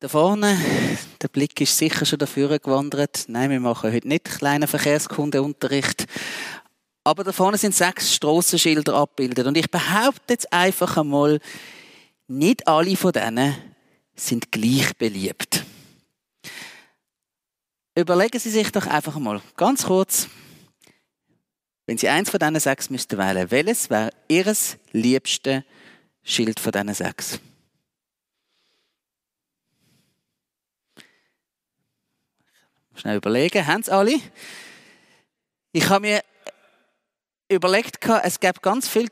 Da vorne, der Blick ist sicher schon dafür gewandert. Nein, wir machen heute nicht kleinen Verkehrskundeunterricht. Aber da vorne sind sechs Strassenschilder abgebildet. Und ich behaupte jetzt einfach einmal, nicht alle von denen sind gleich beliebt. Überlegen Sie sich doch einfach mal ganz kurz, wenn Sie eins von diesen sechs müssten wählen, welches wäre Ihr liebstes Schild von diesen sechs? Schnell überlegen, haben es alle? Ich habe mir überlegt, es gäbe ganz viele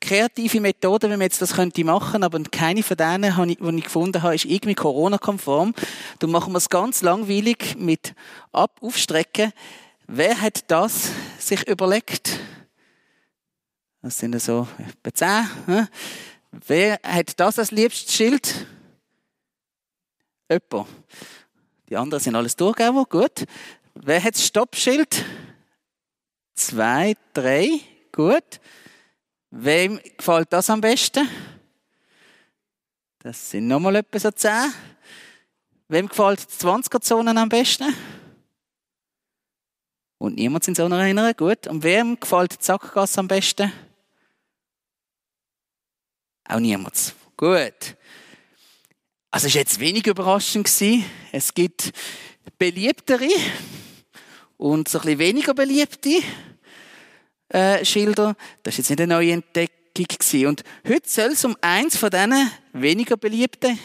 kreative Methoden, wie man jetzt das könnte aber keine von denen, die ich gefunden habe, ist irgendwie Corona-konform. Da machen wir es ganz langweilig mit Ab Aufstrecken. Wer hat das sich überlegt? Das sind so etwa zehn. Wer hat das als liebstes Schild? Jemand. Die anderen sind alles durchgegeben. Gut. Wer hat das Stoppschild? Zwei, drei. Gut. Wem gefällt das am besten? Das sind nochmal etwa so zehn. Wem gefällt die 20er-Zonen am besten? Und niemand sind so erinnern. Gut. Und wem gefällt die Sackgasse am besten? Auch niemand. Gut. Also war jetzt wenig überraschend. Gewesen. Es gibt beliebtere und so ein weniger beliebte äh, Schilder. Das war jetzt nicht eine neue Entdeckung. Gewesen. Und heute soll es um eins von diesen weniger beliebten,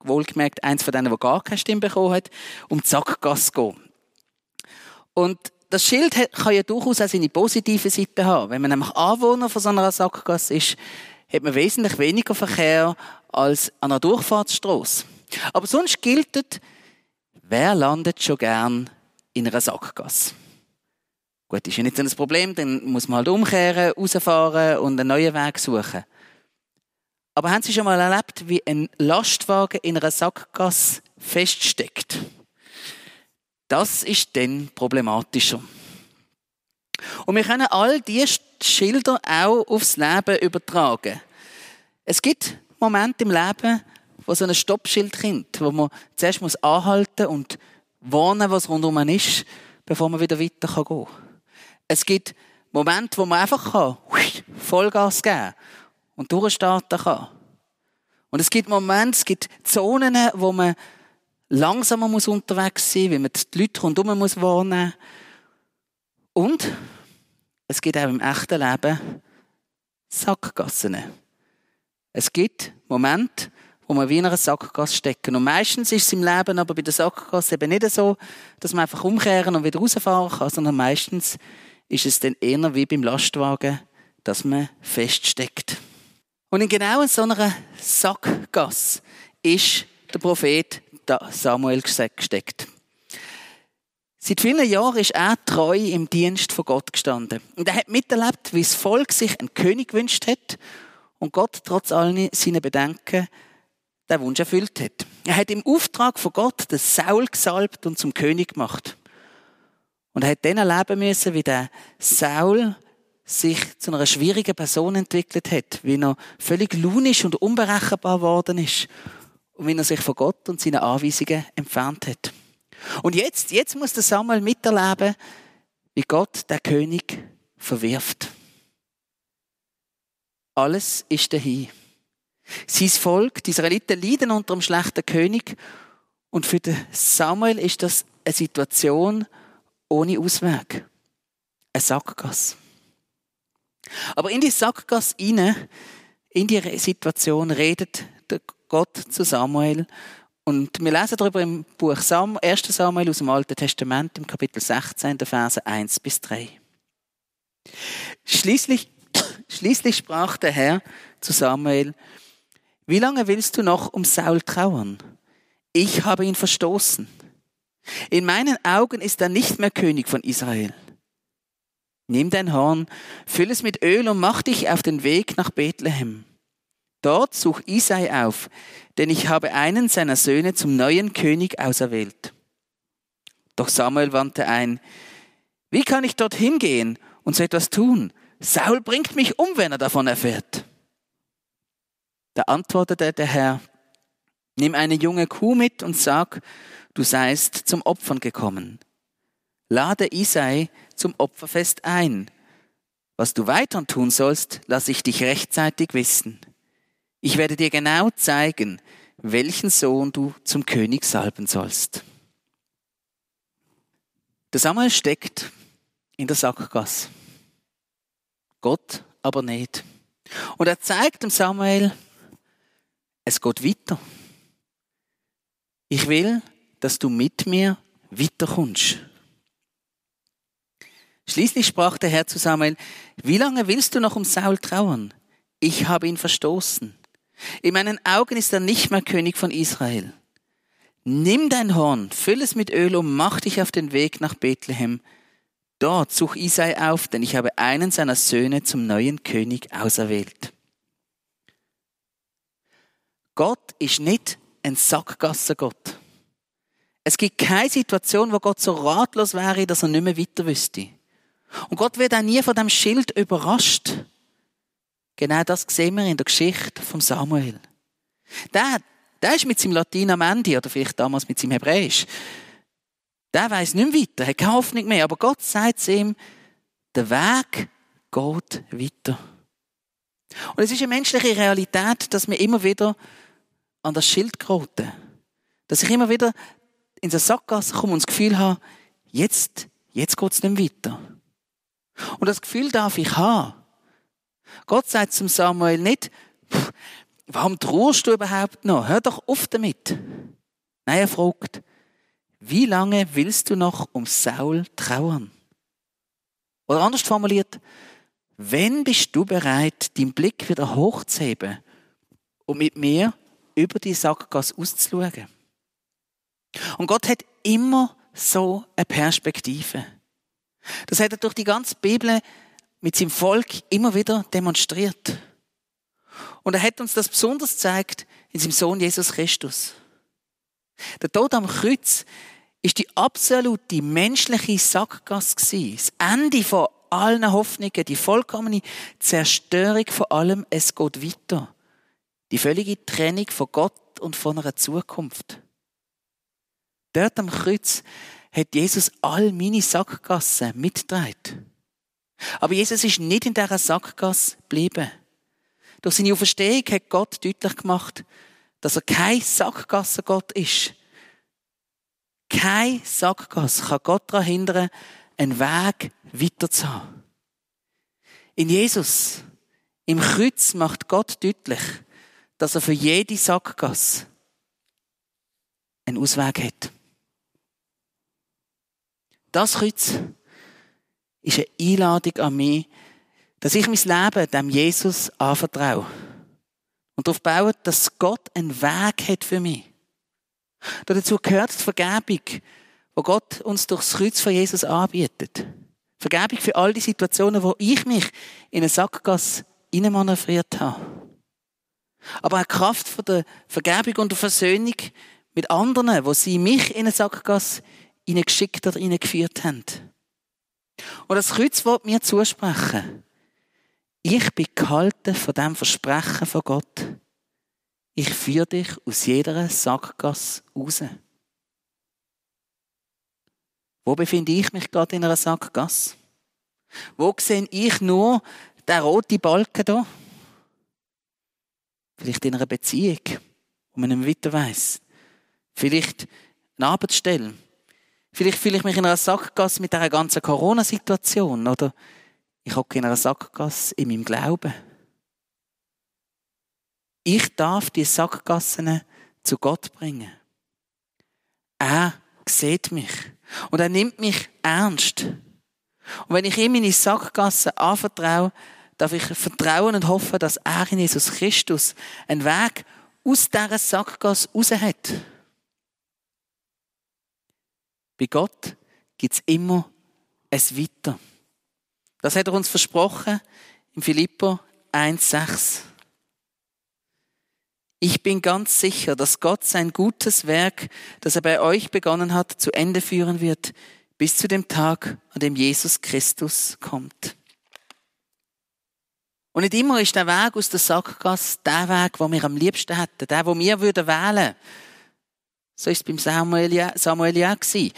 wohlgemerkt eins von denen, der gar keine Stimme bekommen hat, um die Sackgasse gehen. Und das Schild kann ja durchaus auch seine positive Seite haben. Wenn man nämlich Anwohner von so einer Sackgasse ist, hat man wesentlich weniger Verkehr als an einer Durchfahrtsstraße. Aber sonst gilt, wer landet schon gern in einer Sackgasse? Gut, ist ja nicht so ein Problem, dann muss man halt umkehren, rausfahren und einen neuen Weg suchen. Aber haben Sie schon mal erlebt, wie ein Lastwagen in einer Sackgasse feststeckt? Das ist dann problematischer. Und wir können all diese Schilder auch aufs Leben übertragen. Es gibt Momente im Leben, wo so ein Stoppschild kommt, wo man zuerst muss anhalten und warnen, was rundum ist, bevor man wieder weiter gehen kann. Es gibt Momente, wo man einfach Vollgas geben kann und durchstarten kann. Und es gibt Momente, es gibt Zonen, wo man langsamer muss unterwegs sein, wie man die Leute rundherum muss warnen. Und es gibt auch im echten Leben Sackgassen. Es gibt Momente, wo man wie in einer Sackgasse stecken. Und meistens ist es im Leben aber bei der Sackgasse eben nicht so, dass man einfach umkehren und wieder rausfahren kann, sondern meistens ist es dann eher wie beim Lastwagen, dass man feststeckt. Und in genau so einer Sackgasse ist der Prophet Samuel gesteckt. Seit vielen Jahren ist er treu im Dienst von Gott gestanden. Und er hat miterlebt, wie das Volk sich einen König gewünscht hat und Gott trotz all seiner Bedenken den Wunsch erfüllt hat. Er hat im Auftrag von Gott den Saul gesalbt und zum König gemacht. Und er hat dann erleben müssen, wie der Saul sich zu einer schwierigen Person entwickelt hat, wie er völlig lunisch und unberechenbar geworden ist und wie er sich von Gott und seinen Anweisungen entfernt hat. Und jetzt, jetzt muss der Samuel miterleben, wie Gott der König verwirft. Alles ist dahin. Sein Volk, die Israeliten, leiden unter einem schlechten König. Und für den Samuel ist das eine Situation ohne Ausweg. Eine Sackgasse. Aber in die Sackgasse hinein, in die Situation, redet Gott zu Samuel. Und wir lesen darüber im Buch 1. Samuel aus dem Alten Testament, im Kapitel 16, der Verse 1 bis 3. Schließlich, schließlich sprach der Herr zu Samuel, wie lange willst du noch um Saul trauern? Ich habe ihn verstoßen. In meinen Augen ist er nicht mehr König von Israel. Nimm dein Horn, füll es mit Öl und mach dich auf den Weg nach Bethlehem. Dort such Isai auf, denn ich habe einen seiner Söhne zum neuen König auserwählt. Doch Samuel wandte ein, wie kann ich dorthin gehen und so etwas tun? Saul bringt mich um, wenn er davon erfährt. Da antwortete der Herr, Nimm eine junge Kuh mit und sag, du seist zum Opfern gekommen. Lade Isai zum Opferfest ein. Was du weiter tun sollst, lass ich dich rechtzeitig wissen. Ich werde dir genau zeigen, welchen Sohn du zum König salben sollst. Der Samuel steckt in der Sackgasse. Gott aber nicht. Und er zeigt dem Samuel, es geht weiter. Ich will, dass du mit mir weiterkommst. Schließlich sprach der Herr zu Samuel, wie lange willst du noch um Saul trauern? Ich habe ihn verstoßen. In meinen Augen ist er nicht mehr König von Israel. Nimm dein Horn, füll es mit Öl und mach dich auf den Weg nach Bethlehem. Dort such Isai auf, denn ich habe einen seiner Söhne zum neuen König auserwählt. Gott ist nicht ein Sackgassengott. Es gibt keine Situation, wo Gott so ratlos wäre, dass er nicht mehr weiter wüsste. Und Gott wird auch nie von dem Schild überrascht. Genau das sehen wir in der Geschichte von Samuel. Der, der ist mit seinem Latein am Ende, oder vielleicht damals mit seinem Hebräisch. Der weiß nicht mehr weiter, hat keine Hoffnung mehr. Aber Gott sagt zu ihm, der Weg geht weiter. Und es ist eine menschliche Realität, dass wir immer wieder an das Schild geraten. Dass ich immer wieder in der Sackgasse komme und das Gefühl habe, jetzt, jetzt geht es nicht weiter. Und das Gefühl darf ich haben. Gott sagt zum Samuel nicht, warum trauerst du überhaupt noch? Hör doch auf damit. Nein, er fragt, wie lange willst du noch um Saul trauern? Oder anders formuliert, wenn bist du bereit, deinen Blick wieder hochzuheben und mit mir über die Sackgasse auszuschauen? Und Gott hat immer so eine Perspektive. Das hat er durch die ganze Bibel mit seinem Volk immer wieder demonstriert. Und er hat uns das besonders gezeigt in seinem Sohn Jesus Christus. Der Tod am Kreuz ist die absolute menschliche Sackgasse. Das Ende von allen Hoffnungen, die vollkommene Zerstörung von allem, es geht weiter. Die völlige Trennung von Gott und von einer Zukunft. Dort am Kreuz hat Jesus all meine Sackgassen mitgetragen. Aber Jesus ist nicht in dieser Sackgasse geblieben. Durch seine Auferstehung hat Gott deutlich gemacht, dass er kein Sackgassengott ist. Kein Sackgasse kann Gott daran hindern, einen Weg weiter zu haben. In Jesus, im Kreuz, macht Gott deutlich, dass er für jede Sackgasse einen Ausweg hat. Das Kreuz ist eine Einladung an mich, dass ich mein Leben dem Jesus anvertraue. Und darauf baue, dass Gott einen Weg hat für mich. Dazu gehört die Vergebung, wo Gott uns durchs Kreuz von Jesus anbietet. Vergebung für all die Situationen, wo ich mich in eine Sackgasse manövriert habe. Aber auch Kraft von der Vergebung und der Versöhnung mit anderen, wo sie mich in eine Sackgasse geschickt oder geführt haben. Und das Kreuz wird mir zusprechen. Ich bin gehalten von dem Versprechen von Gott. Ich führe dich aus jeder Sackgasse raus. Wo befinde ich mich gerade in einer Sackgasse? Wo sehe ich nur den roten Balken da? Vielleicht in einer Beziehung, wo man nicht weiter weiss. Vielleicht eine Arbeitsstelle, Vielleicht fühle ich mich in einer Sackgasse mit dieser ganzen Corona-Situation oder ich hocke in einer Sackgasse in meinem Glauben. Ich darf die Sackgassen zu Gott bringen. Er sieht mich und er nimmt mich ernst. Und wenn ich ihm meine Sackgasse anvertraue, darf ich vertrauen und hoffen, dass er in Jesus Christus einen Weg aus dieser Sackgasse raus hat. Bei Gott gibt es immer ein Weiter. Das hat er uns versprochen in Philippo 1,6. Ich bin ganz sicher, dass Gott sein gutes Werk, das er bei euch begonnen hat, zu Ende führen wird, bis zu dem Tag, an dem Jesus Christus kommt. Und nicht immer ist der Weg aus der Sackgasse der Weg, den wir am liebsten hätten, der, den wir würden wählen. So ist es beim Samuel ja, Samuel ja gewesen.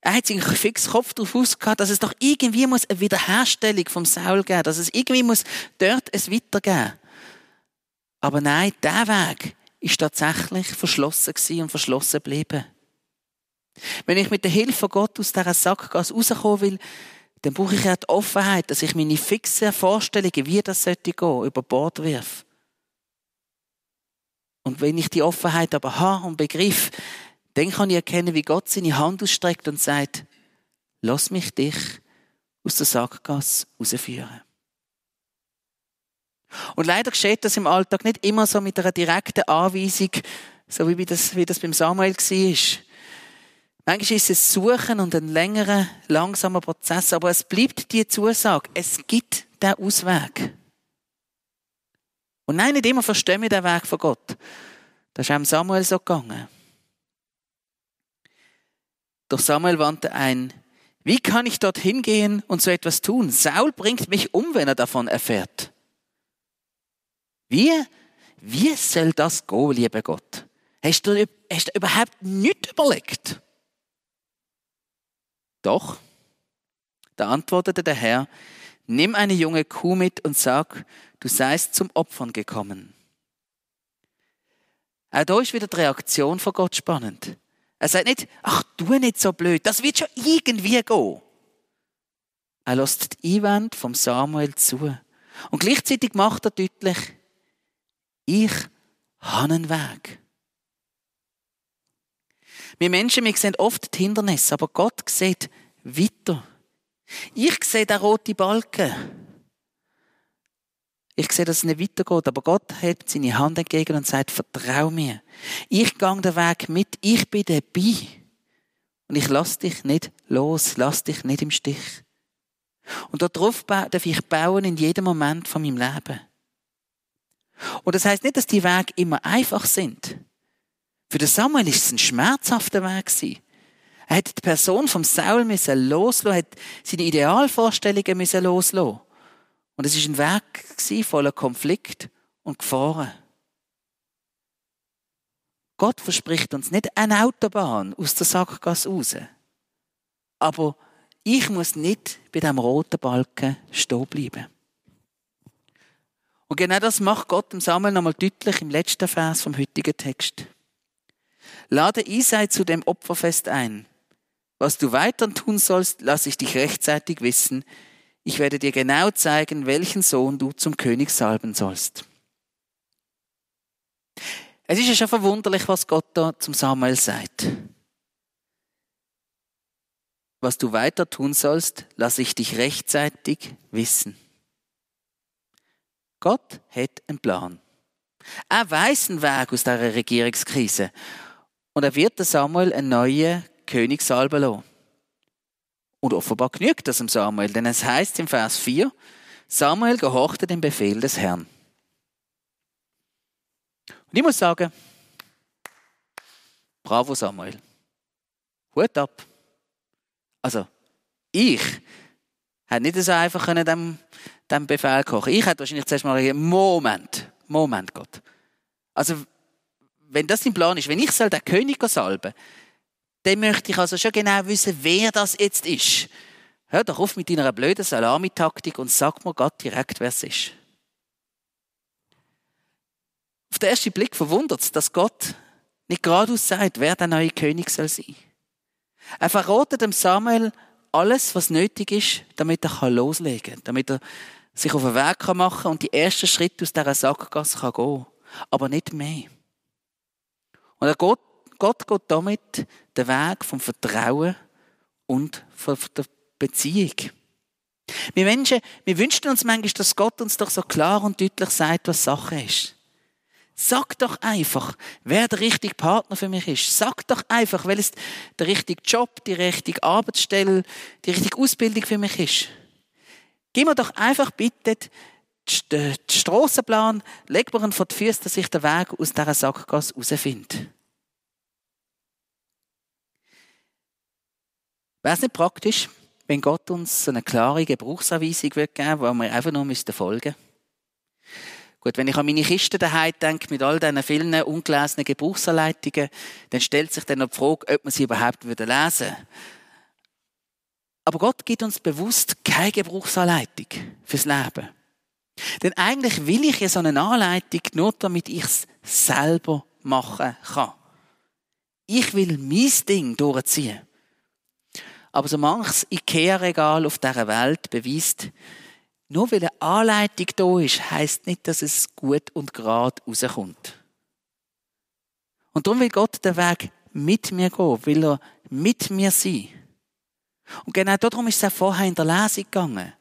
Er hat sich fix Kopf darauf ausgehabt, dass es doch irgendwie muss eine Wiederherstellung vom Saul geben, dass es irgendwie muss dort es weitergeben. Aber nein, der Weg ist tatsächlich verschlossen gewesen und verschlossen geblieben. Wenn ich mit der Hilfe von Gott aus dieser Sackgasse rauskommen will, dann brauche ich ja die Offenheit, dass ich meine fixen Vorstellungen, wie das sollte gehen, über Bord wirf. Und wenn ich die Offenheit aber habe und begriff, dann kann ich erkennen, wie Gott seine Hand ausstreckt und sagt, lass mich dich aus der Sackgasse rausführen. Und leider geschieht das im Alltag nicht immer so mit einer direkten Anweisung, so wie das, wie das beim Samuel war. Manchmal ist es Suchen und ein längerer, langsamer Prozess, aber es bleibt die Zusage, es gibt den Ausweg. Und nein, nicht immer verstehen wir den Weg von Gott. Das ist auch Samuel so gegangen. Doch Samuel wandte ein, wie kann ich dorthin gehen und so etwas tun? Saul bringt mich um, wenn er davon erfährt. Wie, wie soll das gehen, lieber Gott? Hast du, hast du überhaupt nichts überlegt? Doch, da antwortete der Herr, nimm eine junge Kuh mit und sag, du seist zum Opfern gekommen. Auch da ist wieder die Reaktion von Gott spannend. Er sagt nicht, ach, tu nicht so blöd, das wird schon irgendwie gehen. Er lässt die Einwände vom Samuel zu. Und gleichzeitig macht er deutlich, ich habe einen Weg. Wir Menschen, wir sehen oft die Hindernisse, aber Gott sieht weiter. Ich sehe den roten Balken. Ich sehe, dass es nicht weitergeht, aber Gott hebt seine Hand entgegen und sagt, vertrau mir. Ich gang den Weg mit, ich bin dabei. Und ich lass dich nicht los, lass dich nicht im Stich. Und darauf darf ich bauen in jedem Moment von meinem Leben. Und das heißt nicht, dass die Wege immer einfach sind. Für den Samuel ist es ein schmerzhafter Weg. Er hat die Person vom Saul müssen loslassen, hat seine Idealvorstellungen müssen loslassen. Und es ist ein Weg voller Konflikt und Gefahren. Gott verspricht uns nicht eine Autobahn aus der Sackgasse raus. Aber ich muss nicht bei dem roten Balken stehen bleiben. Und genau das macht Gott im Samuel nochmal deutlich im letzten Vers vom heutigen Text. Lade Isai zu dem Opferfest ein. Was du weiter tun sollst, lass ich dich rechtzeitig wissen. Ich werde dir genau zeigen, welchen Sohn du zum König salben sollst. Es ist ja schon verwunderlich, was Gott da zum Samuel sagt. Was du weiter tun sollst, lass ich dich rechtzeitig wissen. Gott hat einen Plan. Er weiß einen Weg aus dieser Regierungskrise. Und er wird Samuel einen neuen König salben lassen. Und offenbar genügt das dem Samuel, denn es heißt im Vers 4, Samuel gehorchte dem Befehl des Herrn. Und ich muss sagen, bravo Samuel. Hut ab. Also, ich hätte nicht so einfach dem dem Befehl kochen. Ich hätte wahrscheinlich zuerst mal gesagt, Moment, Moment, Gott. Also, wenn das dein Plan ist, wenn ich soll den König salben dann möchte ich also schon genau wissen, wer das jetzt ist. Hör doch auf mit deiner blöden Salamitaktik und sag mir Gott direkt, wer es ist. Auf den ersten Blick verwundert es, dass Gott nicht geradeaus sagt, wer der neue König soll sein. Er verratet dem Samuel alles, was nötig ist, damit er loslegen kann, damit er sich auf den Weg machen kann und die ersten Schritte aus dieser Sackgasse kann gehen Aber nicht mehr. Und er Gott geht damit den Weg vom Vertrauen und von der Beziehung. Wir Menschen, wir wünschen uns manchmal, dass Gott uns doch so klar und deutlich sagt, was Sache ist. Sag doch einfach, wer der richtige Partner für mich ist. Sag doch einfach, welches der richtige Job, die richtige Arbeitsstelle, die richtige Ausbildung für mich ist. Gib mir doch einfach bitte den Strassenplan, leg mir ihn vor die Füße, dass ich den Weg aus dieser Sackgasse herausfinde. Wäre es nicht praktisch, wenn Gott uns so eine klare Gebrauchsanweisung geben würde, wo wir einfach nur folgen müssten? Gut, wenn ich an meine Kiste daheim denke, mit all diesen vielen ungelesenen Gebrauchsanleitungen, dann stellt sich dann noch die Frage, ob man sie überhaupt lesen würde. Aber Gott gibt uns bewusst keine Gebrauchsanleitung fürs Leben. Denn eigentlich will ich ja so eine Anleitung nur, damit ich es selber machen kann. Ich will mein Ding durchziehen. Aber so manches Ikea-Regal auf dieser Welt beweist, nur weil eine Anleitung da ist, heisst nicht, dass es gut und gerade rauskommt. Und darum will Gott den Weg mit mir gehen, will er mit mir sein. Und genau darum ist es auch vorher in der Lesung gegangen.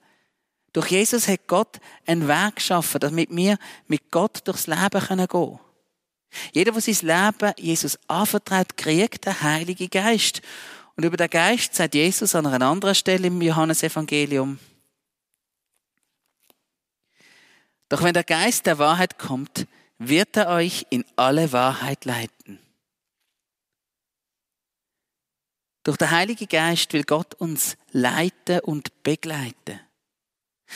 Durch Jesus hat Gott einen Weg geschaffen, damit wir mit Gott durchs Leben gehen können. Jeder, der sein Leben Jesus anvertraut, kriegt den Heiligen Geist. Und über den Geist sagt Jesus an einer anderen Stelle im Johannesevangelium. Doch wenn der Geist der Wahrheit kommt, wird er euch in alle Wahrheit leiten. Durch den Heiligen Geist will Gott uns leiten und begleiten.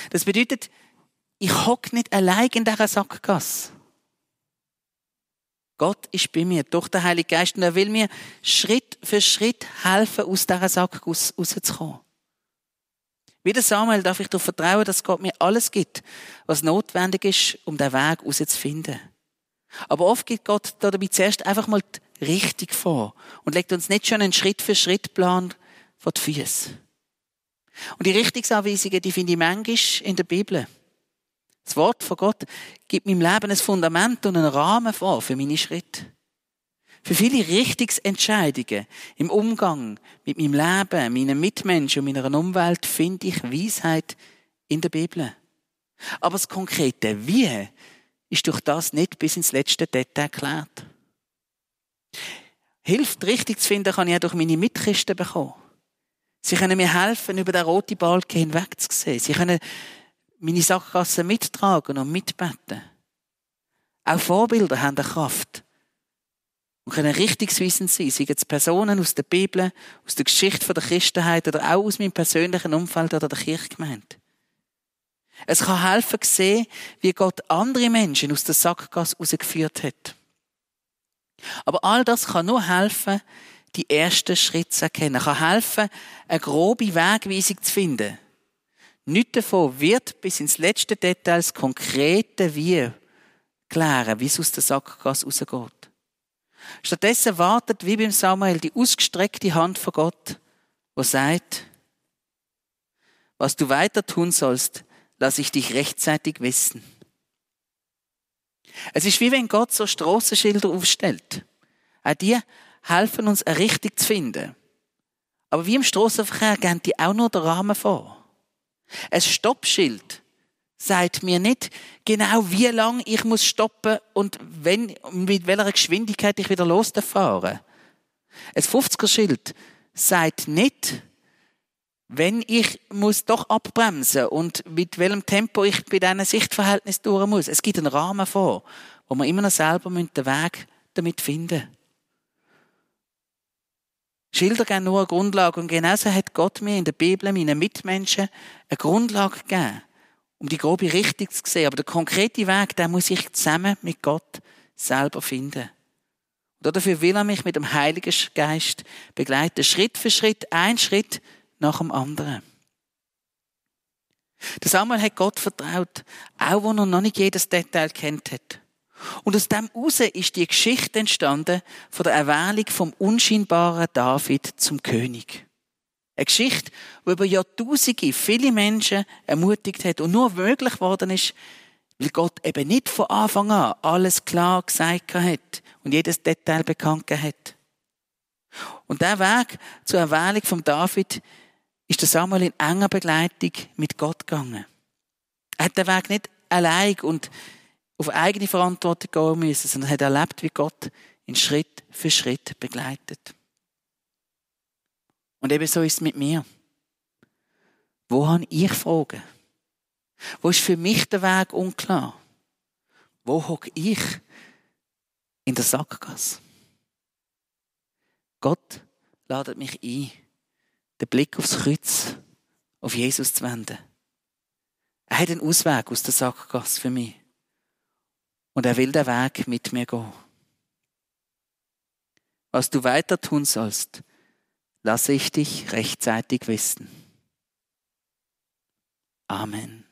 Das bedeutet, ich hock nicht allein in dieser Sackgasse. Gott ist bei mir durch den Heiligen Geist und er will mir Schritt für Schritt helfen, aus dieser Sackgasse rauszukommen. Wie der Samuel darf ich darauf vertrauen, dass Gott mir alles gibt, was notwendig ist, um den Weg rauszufinden. Aber oft gibt Gott dabei zuerst einfach mal die Richtung vor und legt uns nicht schon einen Schritt für Schritt Plan vor die Füße. Und die Richtungsanweisungen, die finde ich manchmal in der Bibel. Das Wort von Gott gibt meinem Leben ein Fundament und einen Rahmen vor für meine Schritte. Für viele Richtungsentscheidungen im Umgang mit meinem Leben, meinen Mitmenschen und meiner Umwelt finde ich Weisheit in der Bibel. Aber das konkrete Wie ist durch das nicht bis ins letzte Detail erklärt. Hilft richtig zu finden, kann ich auch durch meine Mitchristen bekommen. Sie können mir helfen, über den roten Balken hinwegzusehen. Sie können meine Sackgasse mittragen und mitbeten. Auch Vorbilder haben eine Kraft und können richtungsweisend sein, seien es Personen aus der Bibel, aus der Geschichte der Christenheit oder auch aus meinem persönlichen Umfeld oder der Kirchgemeinde. Es kann helfen, sehen, wie Gott andere Menschen aus der Sackgasse rausgeführt hat. Aber all das kann nur helfen, die ersten Schritte zu erkennen. Kann helfen, eine grobe Wegweisung zu finden. Nicht davon wird bis ins letzte Detail das konkrete Wie klären, wie es aus der Sackgasse rausgeht. Stattdessen wartet, wie beim Samuel, die ausgestreckte Hand von Gott, wo sagt, was du weiter tun sollst, lass ich dich rechtzeitig wissen. Es ist wie wenn Gott so Strassenschilder aufstellt. Auch die helfen uns, eine Richtung zu finden. Aber wie im Strassenverkehr geben die auch nur den Rahmen vor. Ein Stoppschild sagt mir nicht genau, wie lang ich muss stoppen und wenn, mit welcher Geschwindigkeit ich wieder losfahre. Ein 50er-Schild sagt nicht, wenn ich muss doch abbremsen und mit welchem Tempo ich bei diesen Sichtverhältnis durch muss. Es gibt einen Rahmen vor, wo man immer noch selber den Weg damit finden Schilder geben nur eine Grundlage. Und genauso hat Gott mir in der Bibel, meinen Mitmenschen, eine Grundlage gegeben, um die grobe Richtung zu sehen. Aber der konkrete Weg, den muss ich zusammen mit Gott selber finden. Und dafür will er mich mit dem Heiligen Geist begleiten. Schritt für Schritt, ein Schritt nach dem anderen. Der Samuel hat Gott vertraut, auch wenn er noch nicht jedes Detail kennt hat. Und aus dem heraus ist die Geschichte entstanden von der Erwählung vom unscheinbaren David zum König. Eine Geschichte, die über Jahrtausende viele Menschen ermutigt hat und nur möglich geworden ist, weil Gott eben nicht von Anfang an alles klar gesagt hat und jedes Detail bekannt hat. Und der Weg zur Erwählung von David ist der Samuel in enger Begleitung mit Gott gegangen. Er hat den Weg nicht allein und auf eigene Verantwortung gehen müssen, sondern hat erlebt, wie Gott ihn Schritt für Schritt begleitet. Und eben so ist es mit mir. Wo habe ich Fragen? Wo ist für mich der Weg unklar? Wo hocke ich in der Sackgasse? Gott ladet mich ein, den Blick aufs Kreuz, auf Jesus zu wenden. Er hat einen Ausweg aus der Sackgasse für mich. Und er will den Weg mit mir gehen. Was du weiter tun sollst, lasse ich dich rechtzeitig wissen. Amen.